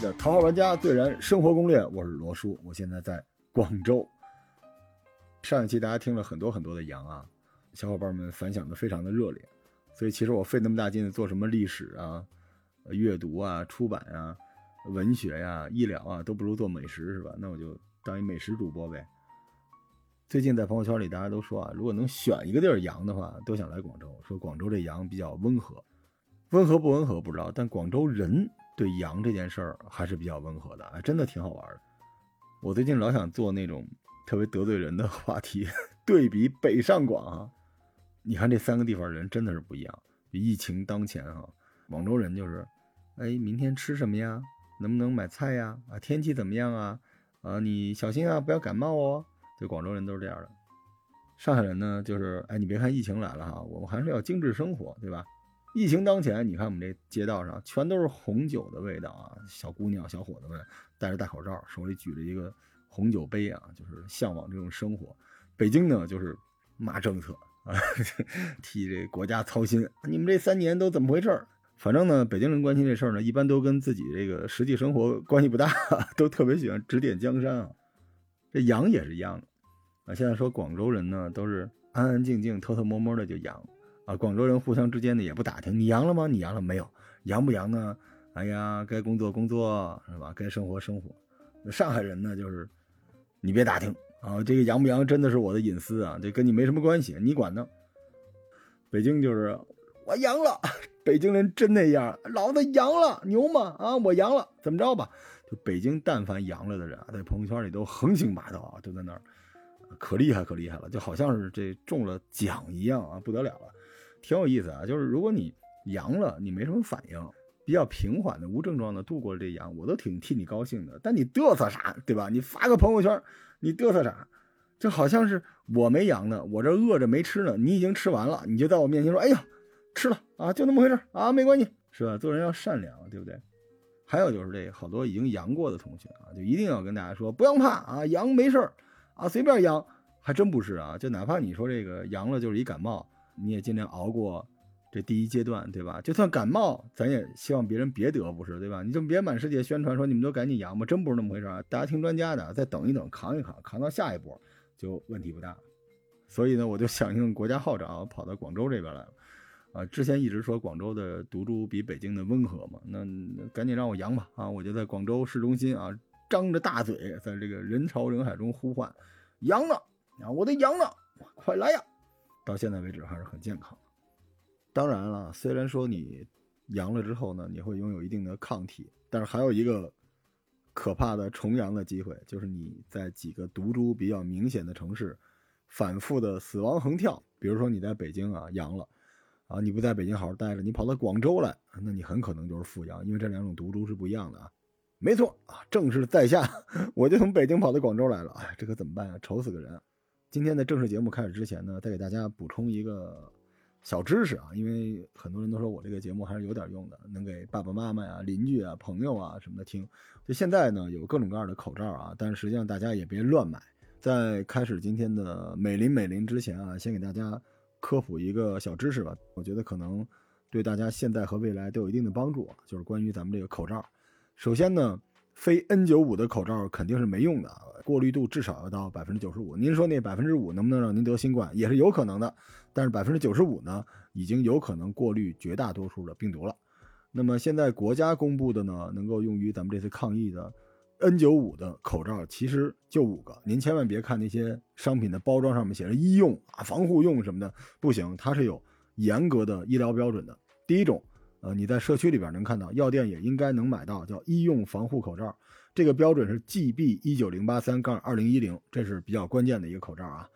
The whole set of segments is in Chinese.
的《头号玩家最燃生活攻略》，我是罗叔，我现在在广州。上一期大家听了很多很多的羊啊，小伙伴们反响的非常的热烈，所以其实我费那么大劲做什么历史啊、阅读啊、出版啊、文学呀、医疗啊，都不如做美食是吧？那我就当一美食主播呗。最近在朋友圈里大家都说啊，如果能选一个地儿养的话，都想来广州，说广州这羊比较温和。温和不温和不知道，但广州人对羊这件事儿还是比较温和的，哎，真的挺好玩的。我最近老想做那种特别得罪人的话题，对比北上广啊。你看这三个地方人真的是不一样。疫情当前哈，广州人就是，哎，明天吃什么呀？能不能买菜呀？啊，天气怎么样啊？啊，你小心啊，不要感冒哦。对广州人都是这样的。上海人呢，就是，哎，你别看疫情来了哈，我们还是要精致生活，对吧？疫情当前，你看我们这街道上全都是红酒的味道啊！小姑娘、小伙子们戴着大口罩，手里举着一个红酒杯啊，就是向往这种生活。北京呢，就是骂政策啊，替这国家操心。你们这三年都怎么回事儿？反正呢，北京人关心这事儿呢，一般都跟自己这个实际生活关系不大，都特别喜欢指点江山啊。这养也是一样的啊。现在说广州人呢，都是安安静静、偷偷摸摸的就养。啊，广州人互相之间呢也不打听你阳了吗？你阳了没有？阳不阳呢？哎呀，该工作工作是吧？该生活生活。上海人呢就是你别打听啊，这个阳不阳真的是我的隐私啊，这跟你没什么关系，你管呢？北京就是我阳了，北京人真那样，老子阳了，牛吗？啊，我阳了，怎么着吧？就北京但凡阳了的人啊，在朋友圈里都横行霸道啊，都在那儿，可厉害可厉害了，就好像是这中了奖一样啊，不得了了。挺有意思啊，就是如果你阳了，你没什么反应，比较平缓的、无症状的度过了这阳，我都挺替你高兴的。但你嘚瑟啥，对吧？你发个朋友圈，你嘚瑟啥？就好像是我没阳呢，我这饿着没吃呢，你已经吃完了，你就在我面前说：“哎呀，吃了啊，就那么回事啊，没关系，是吧？”做人要善良，对不对？还有就是这好多已经阳过的同学啊，就一定要跟大家说，不用怕啊，阳没事啊，随便阳，还真不是啊，就哪怕你说这个阳了就是一感冒。你也尽量熬过这第一阶段，对吧？就算感冒，咱也希望别人别得，不是对吧？你就别满世界宣传说你们都赶紧阳吧，真不是那么回事啊！大家听专家的，再等一等，扛一扛，扛到下一波就问题不大。所以呢，我就响应国家号召，跑到广州这边来了。啊，之前一直说广州的毒株比北京的温和嘛，那赶紧让我阳吧！啊，我就在广州市中心啊，张着大嘴，在这个人潮人海中呼唤：阳了啊！我的阳了，快来呀！到现在为止还是很健康。当然了，虽然说你阳了之后呢，你会拥有一定的抗体，但是还有一个可怕的重阳的机会，就是你在几个毒株比较明显的城市反复的死亡横跳。比如说你在北京啊阳了，啊你不在北京好好待着，你跑到广州来，那你很可能就是复阳，因为这两种毒株是不一样的啊。没错啊，正是在下，我就从北京跑到广州来了。哎，这可怎么办呀？愁死个人。今天的正式节目开始之前呢，再给大家补充一个小知识啊，因为很多人都说我这个节目还是有点用的，能给爸爸妈妈呀、邻居啊、朋友啊什么的听。就现在呢，有各种各样的口罩啊，但是实际上大家也别乱买。在开始今天的美林美林之前啊，先给大家科普一个小知识吧，我觉得可能对大家现在和未来都有一定的帮助，就是关于咱们这个口罩。首先呢。非 N95 的口罩肯定是没用的，过滤度至少要到百分之九十五。您说那百分之五能不能让您得新冠，也是有可能的。但是百分之九十五呢，已经有可能过滤绝大多数的病毒了。那么现在国家公布的呢，能够用于咱们这次抗疫的 N95 的口罩，其实就五个。您千万别看那些商品的包装上面写着医用啊、防护用什么的，不行，它是有严格的医疗标准的。第一种。呃，你在社区里边能看到，药店也应该能买到，叫医用防护口罩。这个标准是 GB 一九零八三杠二零一零，这是比较关键的一个口罩啊。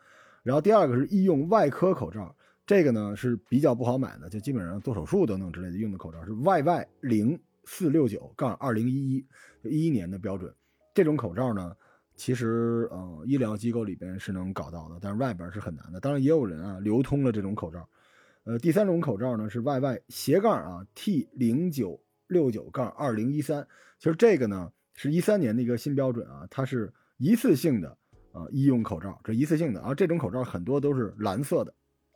然后第二个是医用外科口罩，这个呢是比较不好买的，就基本上做手术等等之类的用的口罩是 YY 零四六九杠二零一一，一一年的标准。这种口罩呢，其实呃医疗机构里边是能搞到的，但是外边是很难的。当然也有人啊流通了这种口罩。呃，第三种口罩呢是 YY 斜杠啊 T 零九六九杠二零一三，其实这个呢是一三年的一个新标准啊，它是一次性的啊医用口罩，这一次性的啊，这种口罩很多都是蓝色的。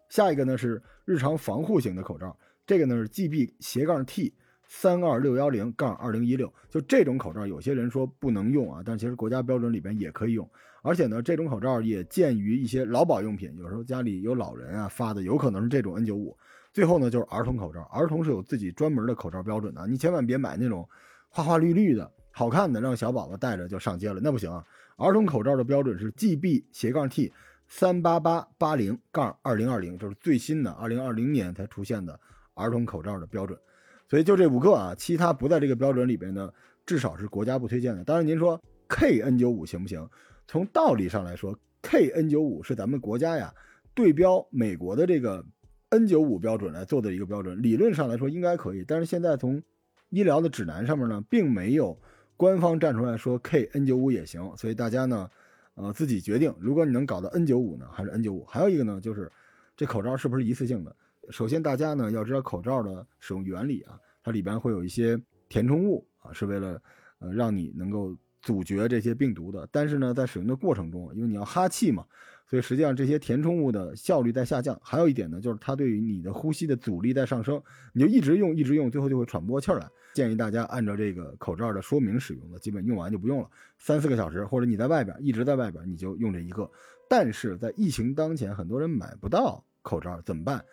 下一个呢是日常防护型的口罩，这个呢是 GB 斜杠 T 三二六幺零杠二零一六，就这种口罩，有些人说不能用啊，但其实国家标准里边也可以用。而且呢，这种口罩也见于一些劳保用品，有时候家里有老人啊发的，有可能是这种 N95。最后呢，就是儿童口罩，儿童是有自己专门的口罩标准的，你千万别买那种花花绿绿的、好看的，让小宝宝戴着就上街了，那不行啊。儿童口罩的标准是 GB 斜杠 T 三八八八零杠二零二零，就是最新的二零二零年才出现的儿童口罩的标准。所以就这五个啊，其他不在这个标准里边呢，至少是国家不推荐的。当然，您说 KN95 行不行？从道理上来说，KN95 是咱们国家呀对标美国的这个 N95 标准来做的一个标准，理论上来说应该可以。但是现在从医疗的指南上面呢，并没有官方站出来说 KN95 也行，所以大家呢，呃，自己决定。如果你能搞到 N95 呢，还是 N95？还有一个呢，就是这口罩是不是一次性的？首先，大家呢要知道口罩的使用原理啊，它里边会有一些填充物啊，是为了呃让你能够阻绝这些病毒的。但是呢，在使用的过程中，因为你要哈气嘛，所以实际上这些填充物的效率在下降。还有一点呢，就是它对于你的呼吸的阻力在上升，你就一直用一直用，最后就会喘不过气来。建议大家按照这个口罩的说明使用的，基本用完就不用了，三四个小时，或者你在外边一直在外边，你就用这一个。但是在疫情当前，很多人买不到口罩，怎么办？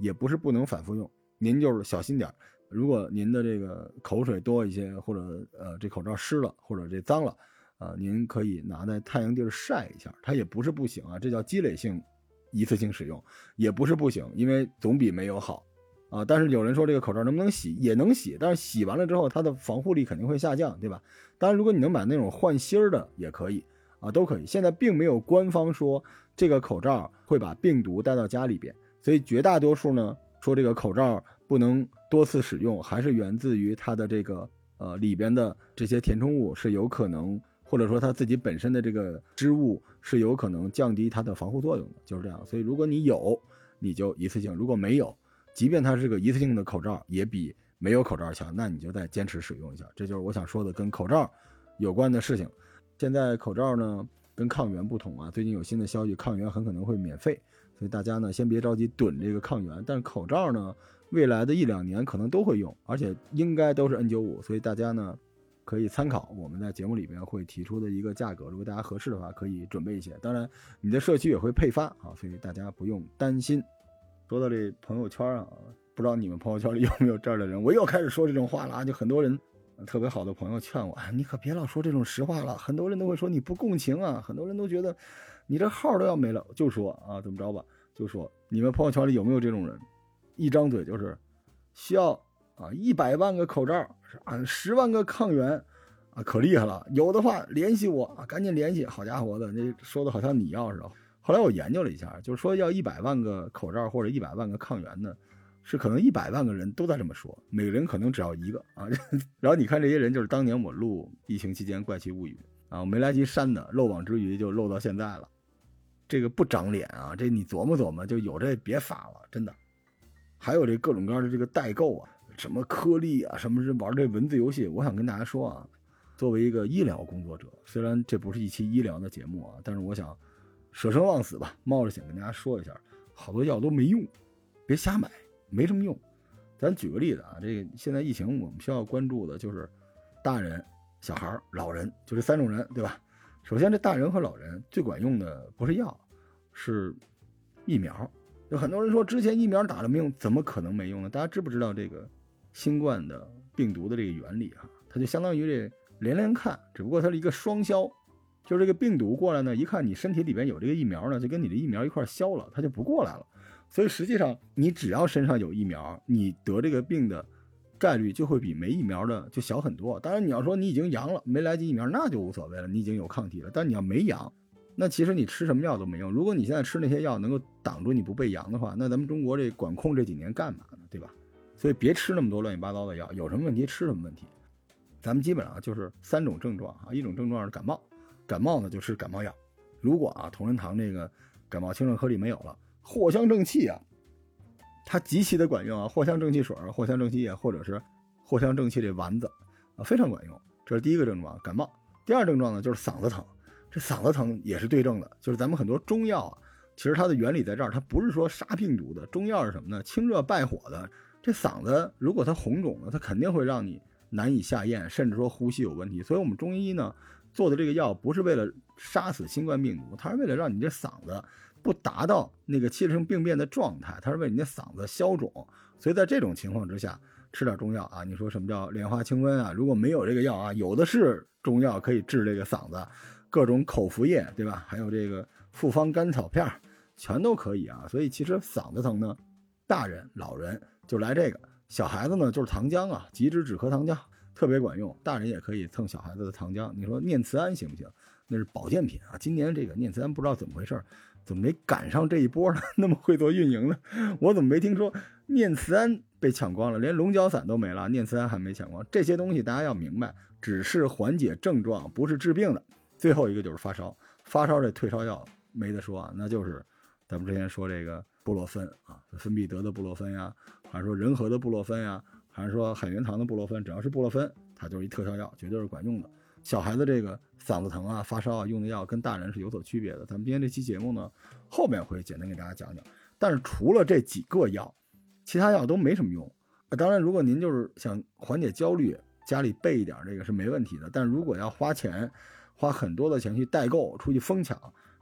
也不是不能反复用，您就是小心点儿。如果您的这个口水多一些，或者呃这口罩湿了，或者这脏了，啊，您可以拿在太阳地儿晒一下，它也不是不行啊。这叫积累性一次性使用，也不是不行，因为总比没有好啊。但是有人说这个口罩能不能洗？也能洗，但是洗完了之后它的防护力肯定会下降，对吧？当然，如果你能买那种换芯儿的也可以啊，都可以。现在并没有官方说这个口罩会把病毒带到家里边。所以绝大多数呢说这个口罩不能多次使用，还是源自于它的这个呃里边的这些填充物是有可能，或者说它自己本身的这个织物是有可能降低它的防护作用的，就是这样。所以如果你有，你就一次性；如果没有，即便它是个一次性的口罩，也比没有口罩强，那你就再坚持使用一下。这就是我想说的跟口罩有关的事情。现在口罩呢跟抗原不同啊，最近有新的消息，抗原很可能会免费。所以大家呢，先别着急囤这个抗原，但是口罩呢，未来的一两年可能都会用，而且应该都是 N95，所以大家呢，可以参考我们在节目里边会提出的一个价格，如果大家合适的话，可以准备一些。当然，你的社区也会配发啊，所以大家不用担心。说到这朋友圈啊，不知道你们朋友圈里有没有这儿的人？我又开始说这种话了啊，就很多人特别好的朋友劝我，你可别老说这种实话了，很多人都会说你不共情啊，很多人都觉得。你这号都要没了，就说啊，怎么着吧？就说你们朋友圈里有没有这种人？一张嘴就是需要啊一百万个口罩，啊十万个抗原，啊可厉害了。有的话联系我啊，赶紧联系。好家伙的，那说的好像你要似的。后来我研究了一下，就是说要一百万个口罩或者一百万个抗原呢，是可能一百万个人都在这么说，每个人可能只要一个啊。然后你看这些人，就是当年我录疫情期间《怪奇物语》啊，我没来及删的，漏网之鱼就漏到现在了。这个不长脸啊！这你琢磨琢磨，就有这别发了，真的。还有这各种各样的这个代购啊，什么颗粒啊，什么是玩这文字游戏。我想跟大家说啊，作为一个医疗工作者，虽然这不是一期医疗的节目啊，但是我想舍生忘死吧，冒着险跟大家说一下，好多药都没用，别瞎买，没什么用。咱举个例子啊，这个现在疫情我们需要关注的就是大人、小孩、老人，就这三种人，对吧？首先，这大人和老人最管用的不是药，是疫苗。有很多人说之前疫苗打了没用，怎么可能没用呢？大家知不知道这个新冠的病毒的这个原理啊？它就相当于这连连看，只不过它是一个双消，就是这个病毒过来呢，一看你身体里边有这个疫苗呢，就跟你的疫苗一块消了，它就不过来了。所以实际上，你只要身上有疫苗，你得这个病的。概率就会比没疫苗的就小很多。当然，你要说你已经阳了，没来及疫苗，那就无所谓了，你已经有抗体了。但你要没阳，那其实你吃什么药都没用。如果你现在吃那些药能够挡住你不被阳的话，那咱们中国这管控这几年干嘛呢？对吧？所以别吃那么多乱七八糟的药，有什么问题吃什么问题。咱们基本上就是三种症状啊，一种症状是感冒，感冒呢就吃感冒药。如果啊同仁堂这个感冒清热颗粒没有了，藿香正气啊。它极其的管用啊，藿香正气水、藿香正气液，或者是藿香正气这丸子啊，非常管用。这是第一个症状，感冒。第二症状呢，就是嗓子疼。这嗓子疼也是对症的，就是咱们很多中药啊，其实它的原理在这儿，它不是说杀病毒的。中药是什么呢？清热败火的，这嗓子如果它红肿了，它肯定会让你难以下咽，甚至说呼吸有问题。所以，我们中医呢做的这个药不是为了杀死新冠病毒，它是为了让你这嗓子不达到那个气声病变的状态，它是为你的嗓子消肿。所以在这种情况之下，吃点中药啊，你说什么叫莲花清瘟啊？如果没有这个药啊，有的是中药可以治这个嗓子，各种口服液，对吧？还有这个复方甘草片，全都可以啊。所以其实嗓子疼呢，大人、老人。就来这个，小孩子呢就是糖浆啊，极脂止咳糖浆特别管用，大人也可以蹭小孩子的糖浆。你说念慈庵行不行？那是保健品啊。今年这个念慈庵不知道怎么回事，怎么没赶上这一波呢？那么会做运营呢？我怎么没听说念慈庵被抢光了？连龙角散都没了，念慈庵还没抢光。这些东西大家要明白，只是缓解症状，不是治病的。最后一个就是发烧，发烧这退烧药没得说啊，那就是咱们之前说这个布洛芬啊，芬必得的布洛芬呀。还是说仁和的布洛芬呀，还是说海源堂的布洛芬，只要是布洛芬，它就是一特效药，绝对是管用的。小孩子这个嗓子疼啊、发烧啊，用的药跟大人是有所区别的。咱们今天这期节目呢，后面会简单给大家讲讲。但是除了这几个药，其他药都没什么用。当然，如果您就是想缓解焦虑，家里备一点这个是没问题的。但如果要花钱，花很多的钱去代购、出去疯抢，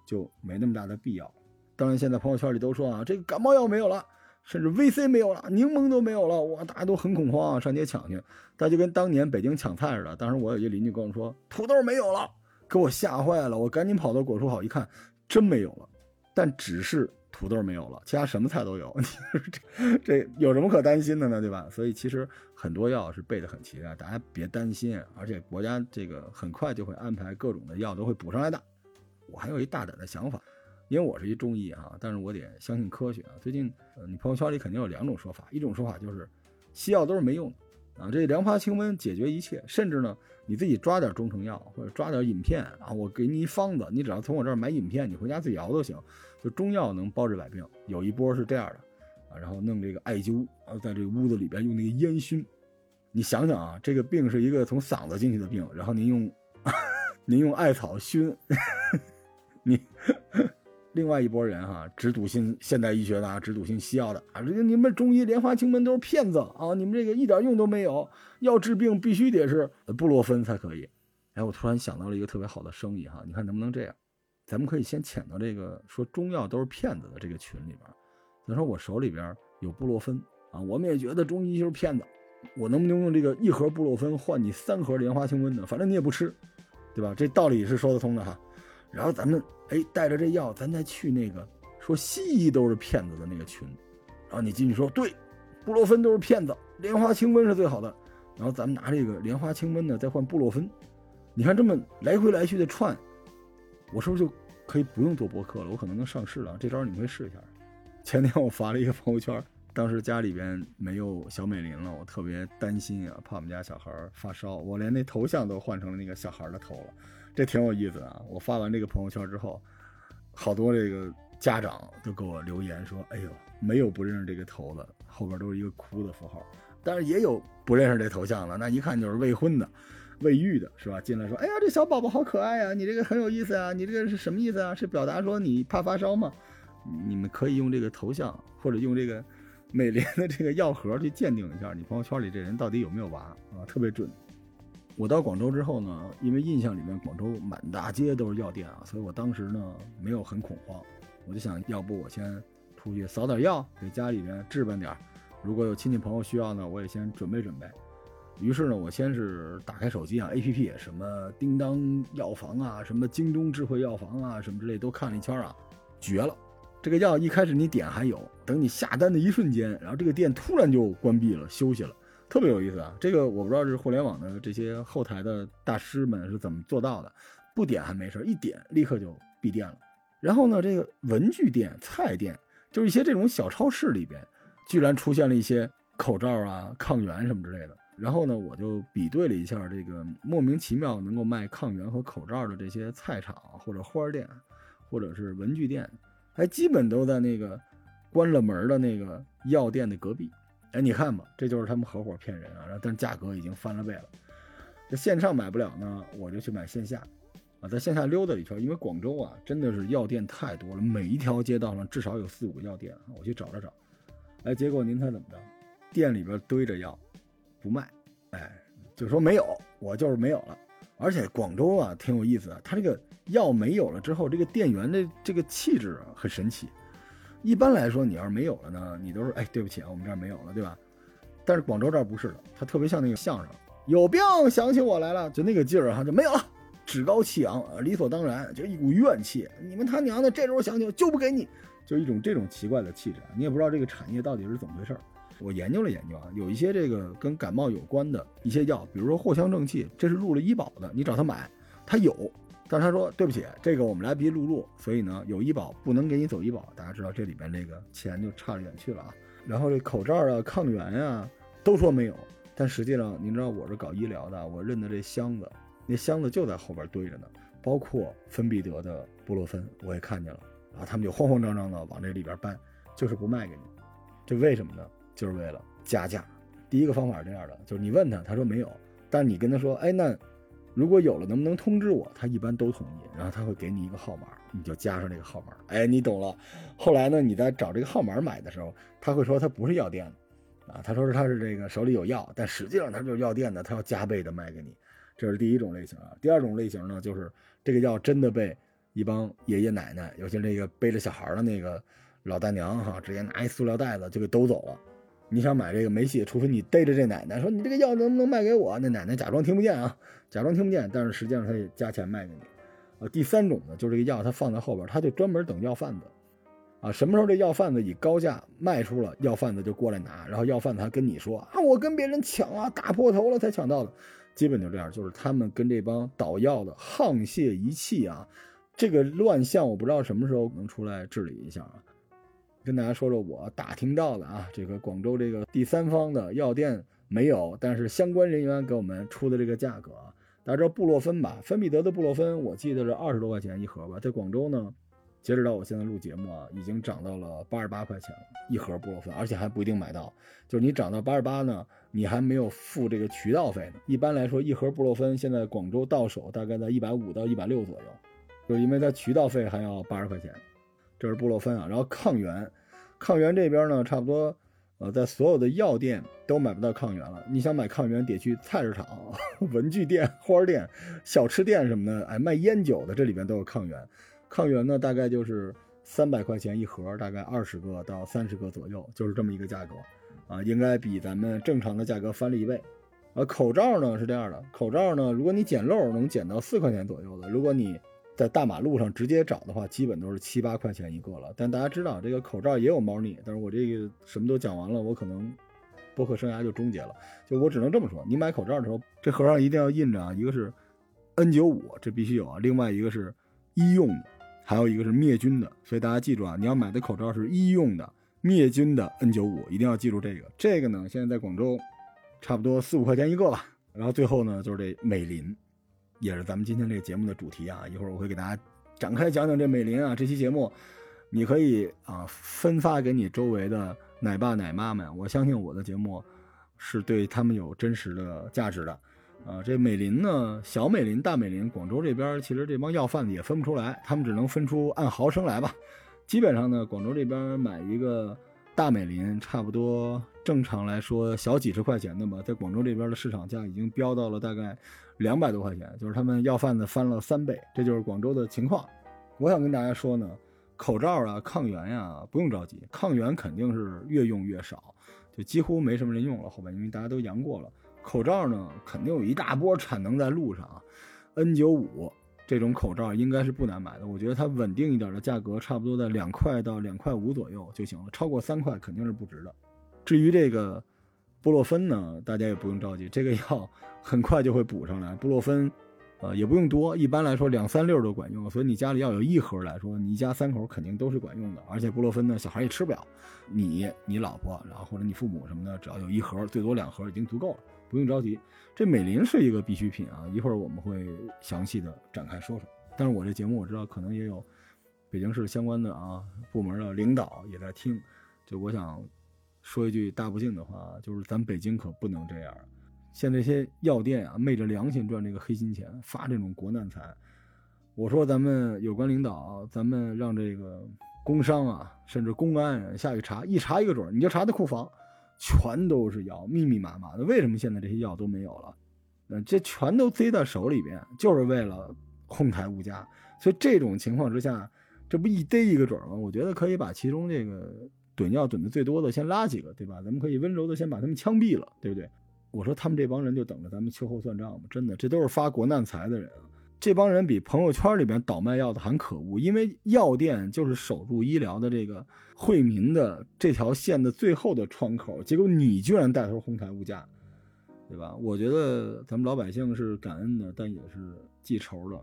就没那么大的必要。当然，现在朋友圈里都说啊，这个感冒药没有了。甚至 VC 没有了，柠檬都没有了，哇，大家都很恐慌啊，上街抢去。那就跟当年北京抢菜似的。当时我有一邻居跟我说，土豆没有了，给我吓坏了。我赶紧跑到果蔬好一看，真没有了。但只是土豆没有了，其他什么菜都有。你 这这有什么可担心的呢？对吧？所以其实很多药是备得很齐的，大家别担心。而且国家这个很快就会安排各种的药都会补上来的。我还有一大胆的想法。因为我是一中医哈，但是我得相信科学啊。最近，你朋友圈里肯定有两种说法，一种说法就是西药都是没用的啊，这凉发清瘟解决一切，甚至呢，你自己抓点中成药或者抓点饮片啊，我给你一方子，你只要从我这儿买饮片，你回家自己熬都行。就中药能包治百病，有一波是这样的啊，然后弄这个艾灸啊，在这个屋子里边用那个烟熏，你想想啊，这个病是一个从嗓子进去的病，然后您用 您用艾草熏，你。另外一拨人哈，只笃信现代医学的啊，只笃信西药的啊，这个你们中医莲花清瘟都是骗子啊！你们这个一点用都没有，要治病必须得是布洛芬才可以。哎，我突然想到了一个特别好的生意哈，你看能不能这样？咱们可以先潜到这个说中药都是骗子的这个群里边，咱说我手里边有布洛芬啊，我们也觉得中医就是骗子，我能不能用这个一盒布洛芬换你三盒莲花清瘟呢？反正你也不吃，对吧？这道理是说得通的哈。然后咱们哎带着这药，咱再去那个说西医都是骗子的那个群，然后你进去说对，布洛芬都是骗子，莲花清瘟是最好的。然后咱们拿这个莲花清瘟呢再换布洛芬，你看这么来回来去的串，我是不是就可以不用做博客了？我可能能上市了。这招你们可以试一下。前天我发了一个朋友圈，当时家里边没有小美林了，我特别担心啊，怕我们家小孩发烧，我连那头像都换成了那个小孩的头了。这挺有意思啊！我发完这个朋友圈之后，好多这个家长都给我留言说：“哎呦，没有不认识这个头的，后边都是一个哭的符号。但是也有不认识这头像的，那一看就是未婚的、未育的，是吧？进来说：‘哎呀，这小宝宝好可爱呀！你这个很有意思啊！你这个是什么意思啊？是表达说你怕发烧吗？’你们可以用这个头像或者用这个美联的这个药盒去鉴定一下你朋友圈里这人到底有没有娃啊，特别准。”我到广州之后呢，因为印象里面广州满大街都是药店啊，所以我当时呢没有很恐慌，我就想要不我先出去扫点药，给家里面置办点如果有亲戚朋友需要呢，我也先准备准备。于是呢，我先是打开手机啊，APP 什么叮当药房啊，什么京东智慧药房啊，什么之类都看了一圈啊，绝了！这个药一开始你点还有，等你下单的一瞬间，然后这个店突然就关闭了，休息了。特别有意思啊！这个我不知道是互联网的这些后台的大师们是怎么做到的，不点还没事，一点立刻就闭店了。然后呢，这个文具店、菜店，就是一些这种小超市里边，居然出现了一些口罩啊、抗原什么之类的。然后呢，我就比对了一下这个莫名其妙能够卖抗原和口罩的这些菜场或者花店，或者是文具店，还基本都在那个关了门的那个药店的隔壁。哎，你看吧，这就是他们合伙骗人啊！但价格已经翻了倍了。这线上买不了呢，我就去买线下，啊，在线下溜达一圈。因为广州啊，真的是药店太多了，每一条街道上至少有四五个药店。我去找了找，哎，结果您猜怎么着？店里边堆着药，不卖，哎，就说没有，我就是没有了。而且广州啊挺有意思的，它这个药没有了之后，这个店员的这个气质啊很神奇。一般来说，你要是没有了呢，你都是哎对不起啊，我们这儿没有了，对吧？但是广州这儿不是的，它特别像那个相声，有病想起我来了，就那个劲儿哈，就没有了，趾高气扬，理所当然，就一股怨气。你们他娘的这时候想起我就不给你，就一种这种奇怪的气质。你也不知道这个产业到底是怎么回事。我研究了研究啊，有一些这个跟感冒有关的一些药，比如说藿香正气，这是入了医保的，你找他买，他有，但是他说对不起，这个我们来不及录入，所以呢有医保不能给你走医保。大家知道这里边这个钱就差了远去了啊。然后这口罩啊、抗原呀都说没有，但实际上您知道我是搞医疗的，我认的这箱子，那箱子就在后边堆着呢，包括芬必得的布洛芬我也看见了，然后，他们就慌慌张张的往这里边搬，就是不卖给你，这为什么呢？就是为了加价。第一个方法是这样的，就是你问他，他说没有，但你跟他说，哎，那如果有了，能不能通知我？他一般都同意，然后他会给你一个号码，你就加上这个号码。哎，你懂了。后来呢，你在找这个号码买的时候，他会说他不是药店的，啊，他说是他是这个手里有药，但实际上他就是药店的，他要加倍的卖给你。这是第一种类型啊。第二种类型呢，就是这个药真的被一帮爷爷奶奶，尤其那个背着小孩的那个老大娘哈，直接拿一塑料袋子就给兜走了。你想买这个没戏，除非你逮着这奶奶说你这个药能不能卖给我？那奶奶假装听不见啊，假装听不见，但是实际上他也加钱卖给你。啊，第三种呢，就是这个药他放在后边，他就专门等药贩子，啊，什么时候这药贩子以高价卖出了，药贩子就过来拿，然后药贩子还跟你说啊，我跟别人抢啊，打破头了才抢到的，基本就这样，就是他们跟这帮倒药的沆瀣一气啊，这个乱象我不知道什么时候能出来治理一下啊。跟大家说说我打听到的啊，这个广州这个第三方的药店没有，但是相关人员给我们出的这个价格啊，大家知道布洛芬吧？芬必得的布洛芬，我记得是二十多块钱一盒吧，在广州呢，截止到我现在录节目啊，已经涨到了八十八块钱一盒布洛芬，而且还不一定买到，就是你涨到八十八呢，你还没有付这个渠道费呢。一般来说，一盒布洛芬现在广州到手大概在一百五到一百六左右，就是因为它渠道费还要八十块钱。这是布洛芬啊，然后抗原，抗原这边呢，差不多，呃，在所有的药店都买不到抗原了。你想买抗原，得去菜市场、文具店、花店、小吃店什么的，哎，卖烟酒的这里边都有抗原。抗原呢，大概就是三百块钱一盒，大概二十个到三十个左右，就是这么一个价格，啊，应该比咱们正常的价格翻了一倍。呃，口罩呢是这样的，口罩呢，如果你捡漏能捡到四块钱左右的，如果你。在大马路上直接找的话，基本都是七八块钱一个了。但大家知道，这个口罩也有猫腻。但是我这个什么都讲完了，我可能播客生涯就终结了。就我只能这么说：你买口罩的时候，这盒上一定要印着啊，一个是 N95，这必须有啊；另外一个是医用的，还有一个是灭菌的。所以大家记住啊，你要买的口罩是医用的、灭菌的 N95，一定要记住这个。这个呢，现在在广州差不多四五块钱一个吧。然后最后呢，就是这美林。也是咱们今天这个节目的主题啊，一会儿我会给大家展开讲讲这美林啊。这期节目，你可以啊分发给你周围的奶爸奶妈们。我相信我的节目是对他们有真实的价值的。啊，这美林呢，小美林、大美林，广州这边其实这帮要饭的也分不出来，他们只能分出按毫升来吧。基本上呢，广州这边买一个大美林，差不多正常来说小几十块钱的吧，在广州这边的市场价已经飙到了大概。两百多块钱，就是他们要饭的翻了三倍，这就是广州的情况。我想跟大家说呢，口罩啊、抗原呀，不用着急，抗原肯定是越用越少，就几乎没什么人用了，后边因为大家都阳过了。口罩呢，肯定有一大波产能在路上，N95 这种口罩应该是不难买的，我觉得它稳定一点的价格，差不多在两块到两块五左右就行了，超过三块肯定是不值的。至于这个。布洛芬呢，大家也不用着急，这个药 很快就会补上来。布洛芬，呃，也不用多，一般来说两三粒都管用。所以你家里要有一盒来说，你一家三口肯定都是管用的。而且布洛芬呢，小孩也吃不了，你、你老婆，然后或者你父母什么的，只要有一盒，最多两盒已经足够了，不用着急。这美林是一个必需品啊，一会儿我们会详细的展开说说。但是我这节目我知道可能也有北京市相关的啊部门的领导也在听，就我想。说一句大不敬的话，就是咱北京可不能这样。像这些药店啊，昧着良心赚这个黑心钱，发这种国难财。我说咱们有关领导，咱们让这个工商啊，甚至公安下去查，一查一个准，你就查他库房，全都是药，密密麻麻的。为什么现在这些药都没有了？那这全都塞在手里边，就是为了哄抬物价。所以这种情况之下，这不一逮一个准吗？我觉得可以把其中这个囤药囤的最多的先拉几个，对吧？咱们可以温柔的先把他们枪毙了，对不对？我说他们这帮人就等着咱们秋后算账吧，真的，这都是发国难财的人。这帮人比朋友圈里边倒卖药的还可恶，因为药店就是守住医疗的这个惠民的这条线的最后的窗口，结果你居然带头哄抬物价，对吧？我觉得咱们老百姓是感恩的，但也是记仇的。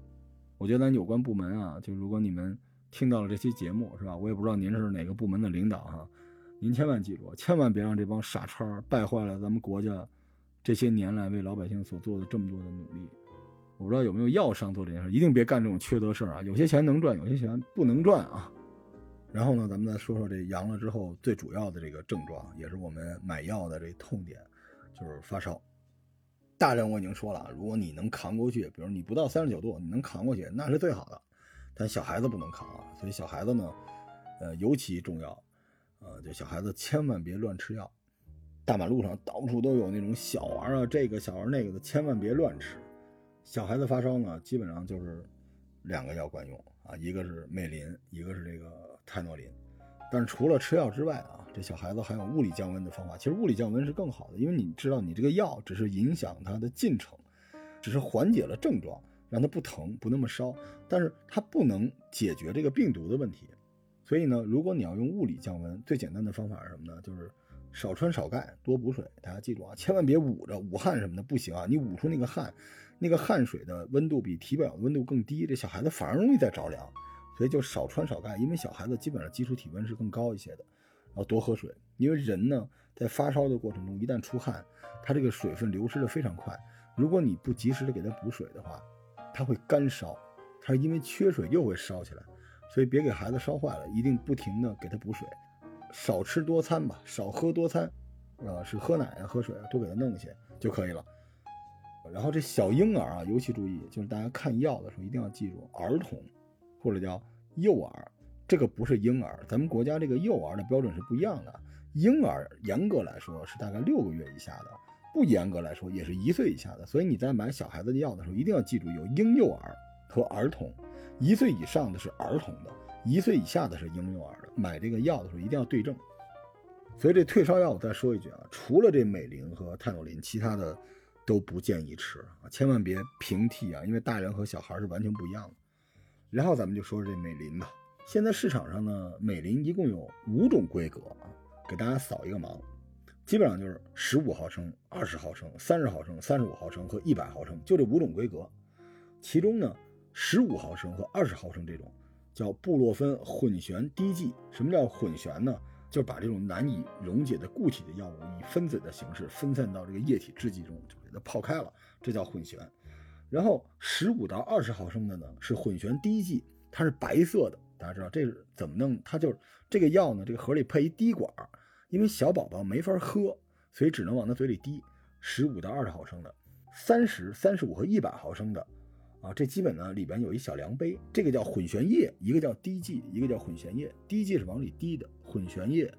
我觉得咱有关部门啊，就如果你们听到了这期节目，是吧？我也不知道您是哪个部门的领导哈，您千万记住，千万别让这帮傻叉败坏了咱们国家这些年来为老百姓所做的这么多的努力。我不知道有没有药商做这件事，一定别干这种缺德事儿啊！有些钱能赚，有些钱不能赚啊。然后呢，咱们再说说这阳了之后最主要的这个症状，也是我们买药的这痛点，就是发烧。大人我已经说了，如果你能扛过去，比如你不到三十九度，你能扛过去，那是最好的。但小孩子不能扛啊，所以小孩子呢，呃，尤其重要。呃，就小孩子千万别乱吃药。大马路上到处都有那种小丸啊，这个小丸那个的，千万别乱吃。小孩子发烧呢，基本上就是两个药管用啊，一个是美林，一个是这个泰诺林。但是除了吃药之外啊，这小孩子还有物理降温的方法。其实物理降温是更好的，因为你知道，你这个药只是影响它的进程，只是缓解了症状，让它不疼不那么烧，但是它不能解决这个病毒的问题。所以呢，如果你要用物理降温，最简单的方法是什么呢？就是少穿少盖，多补水。大家记住啊，千万别捂着捂汗什么的，不行啊！你捂出那个汗。那个汗水的温度比体表温度更低，这小孩子反而容易再着凉，所以就少穿少盖，因为小孩子基本上基础体温是更高一些的，然后多喝水，因为人呢在发烧的过程中一旦出汗，它这个水分流失的非常快，如果你不及时的给他补水的话，他会干烧，他因为缺水又会烧起来，所以别给孩子烧坏了，一定不停的给他补水，少吃多餐吧，少喝多餐，啊是喝奶啊喝水啊多给他弄一些就可以了。然后这小婴儿啊，尤其注意，就是大家看药的时候一定要记住，儿童或者叫幼儿，这个不是婴儿。咱们国家这个幼儿的标准是不一样的。婴儿严格来说是大概六个月以下的，不严格来说也是一岁以下的。所以你在买小孩子的药的时候，一定要记住有婴幼儿和儿童，一岁以上的是儿童的，一岁以下的是婴幼儿的。买这个药的时候一定要对症。所以这退烧药我再说一句啊，除了这美林和泰诺林，其他的。都不建议吃啊，千万别平替啊，因为大人和小孩是完全不一样的。然后咱们就说说这美林吧。现在市场上呢，美林一共有五种规格啊，给大家扫一个盲，基本上就是十五毫升、二十毫升、三十毫升、三十五毫升和一百毫升，就这五种规格。其中呢，十五毫升和二十毫升这种叫布洛芬混悬滴剂。什么叫混悬呢？就把这种难以溶解的固体的药物以分子的形式分散到这个液体制剂中，就给它泡开了，这叫混悬。然后十五到二十毫升的呢是混悬滴剂，它是白色的，大家知道这是怎么弄？它就是这个药呢，这个盒里配一滴管，因为小宝宝没法喝，所以只能往他嘴里滴。十五到二十毫升的，三十三十五和一百毫升的。啊，这基本呢里边有一小量杯，这个叫混悬液，一个叫滴剂，一个叫混悬液。滴剂是往里滴的，混悬液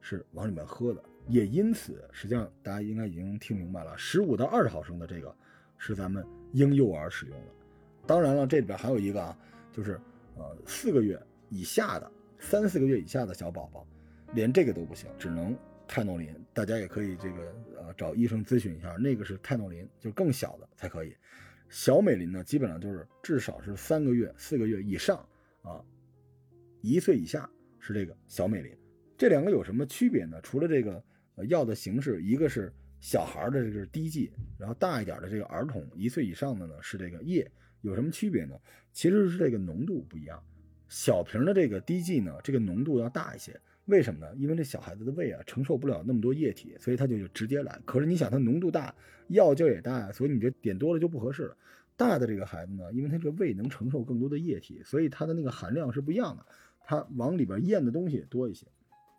是往里面喝的。也因此，实际上大家应该已经听明白了，十五到二十毫升的这个是咱们婴幼儿使用的。当然了，这里边还有一个啊，就是呃四个月以下的，三四个月以下的小宝宝，连这个都不行，只能泰诺林。大家也可以这个呃找医生咨询一下，那个是泰诺林，就更小的才可以。小美林呢，基本上就是至少是三个月、四个月以上啊，一岁以下是这个小美林。这两个有什么区别呢？除了这个呃药的形式，一个是小孩的这个滴剂，然后大一点的这个儿童一岁以上的呢是这个液，有什么区别呢？其实是这个浓度不一样，小瓶的这个滴剂呢，这个浓度要大一些。为什么呢？因为这小孩子的胃啊承受不了那么多液体，所以他就直接来。可是你想，它浓度大，药劲也大，所以你这点多了就不合适了。大的这个孩子呢，因为他这个胃能承受更多的液体，所以它的那个含量是不一样的，它往里边咽的东西也多一些。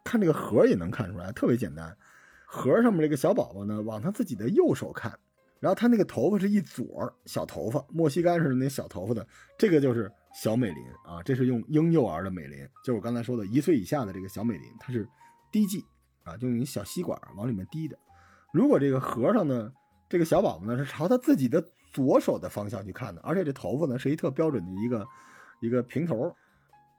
看这个盒也能看出来，特别简单。盒上面这个小宝宝呢，往他自己的右手看，然后他那个头发是一撮小头发，莫西干似的那小头发的，这个就是。小美林啊，这是用婴幼儿的美林，就是我刚才说的一岁以下的这个小美林，它是滴剂啊，就用一小吸管往里面滴的。如果这个盒上呢，这个小宝宝呢是朝他自己的左手的方向去看的，而且这头发呢是一特标准的一个一个平头，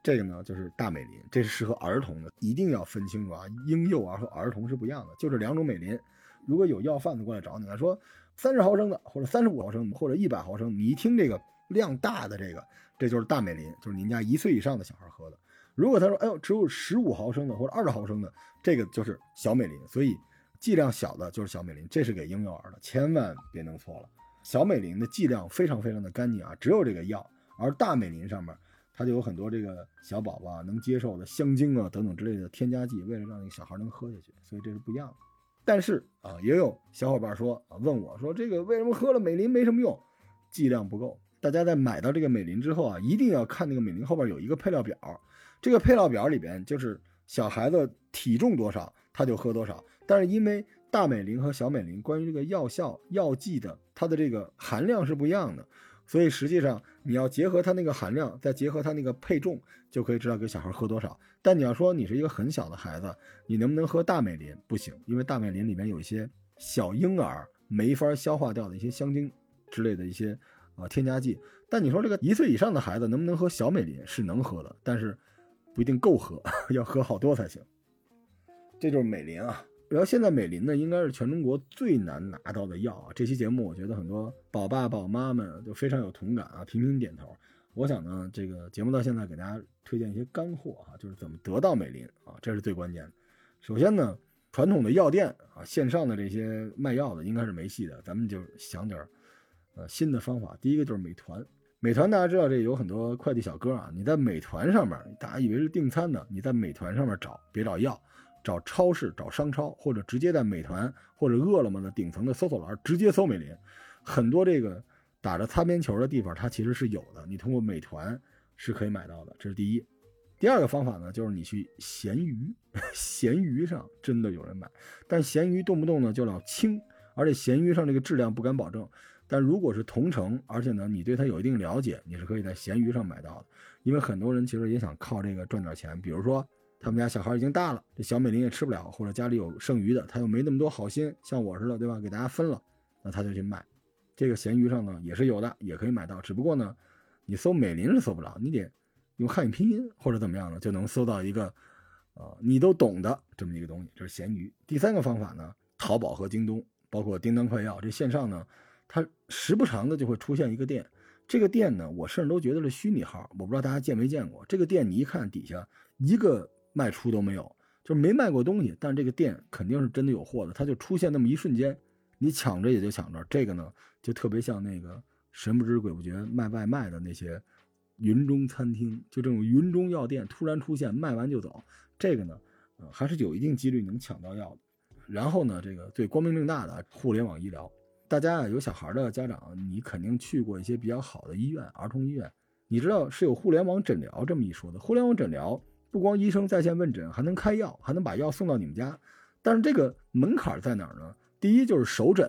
这个呢就是大美林，这是适合儿童的，一定要分清楚啊，婴幼儿和儿童是不一样的，就这两种美林。如果有要饭的过来找你，说三十毫升的或者三十五毫升或者一百毫升，你一听这个量大的这个，这就是大美林，就是您家一岁以上的小孩喝的。如果他说，哎呦，只有十五毫升的或者二十毫升的，这个就是小美林。所以剂量小的就是小美林，这是给婴幼儿的，千万别弄错了。小美林的剂量非常非常的干净啊，只有这个药。而大美林上面它就有很多这个小宝宝能接受的香精啊等等之类的添加剂，为了让那个小孩能喝下去，所以这是不一样的。但是啊，也有小伙伴说啊，问我说这个为什么喝了美林没什么用？剂量不够。大家在买到这个美林之后啊，一定要看那个美林后边有一个配料表。这个配料表里边就是小孩子体重多少，他就喝多少。但是因为大美林和小美林关于这个药效、药剂的它的这个含量是不一样的，所以实际上你要结合它那个含量，再结合它那个配重，就可以知道给小孩喝多少。但你要说你是一个很小的孩子，你能不能喝大美林？不行，因为大美林里面有一些小婴儿没法消化掉的一些香精之类的一些啊添加剂。但你说这个一岁以上的孩子能不能喝小美林？是能喝的，但是。不一定够喝，要喝好多才行。这就是美林啊。然后现在美林呢，应该是全中国最难拿到的药啊。这期节目我觉得很多宝爸宝妈们就非常有同感啊，频频点头。我想呢，这个节目到现在给大家推荐一些干货啊，就是怎么得到美林啊，这是最关键的。首先呢，传统的药店啊，线上的这些卖药的应该是没戏的，咱们就想点儿呃新的方法。第一个就是美团。美团大家知道，这有很多快递小哥啊。你在美团上面，大家以为是订餐的，你在美团上面找，别找药，找超市，找商超，或者直接在美团或者饿了么的顶层的搜索栏直接搜美林，很多这个打着擦边球的地方，它其实是有的。你通过美团是可以买到的，这是第一。第二个方法呢，就是你去闲鱼，闲鱼上真的有人买，但闲鱼动不动呢就老清，而且闲鱼上这个质量不敢保证。但如果是同城，而且呢，你对它有一定了解，你是可以在闲鱼上买到的。因为很多人其实也想靠这个赚点钱，比如说他们家小孩已经大了，这小美林也吃不了，或者家里有剩余的，他又没那么多好心，像我似的，对吧？给大家分了，那他就去卖。这个闲鱼上呢也是有的，也可以买到。只不过呢，你搜美林是搜不了，你得用汉语拼音或者怎么样的，就能搜到一个，呃，你都懂的这么一个东西，就是闲鱼。第三个方法呢，淘宝和京东，包括叮当快药，这线上呢。它时不常的就会出现一个店，这个店呢，我甚至都觉得是虚拟号，我不知道大家见没见过。这个店你一看底下一个卖出都没有，就是没卖过东西，但这个店肯定是真的有货的，它就出现那么一瞬间，你抢着也就抢着。这个呢，就特别像那个神不知鬼不觉卖外卖的那些云中餐厅，就这种云中药店突然出现，卖完就走。这个呢，还是有一定几率能抢到药的。然后呢，这个最光明正大的互联网医疗。大家啊，有小孩的家长，你肯定去过一些比较好的医院，儿童医院。你知道是有互联网诊疗这么一说的。互联网诊疗不光医生在线问诊，还能开药，还能把药送到你们家。但是这个门槛在哪儿呢？第一就是首诊。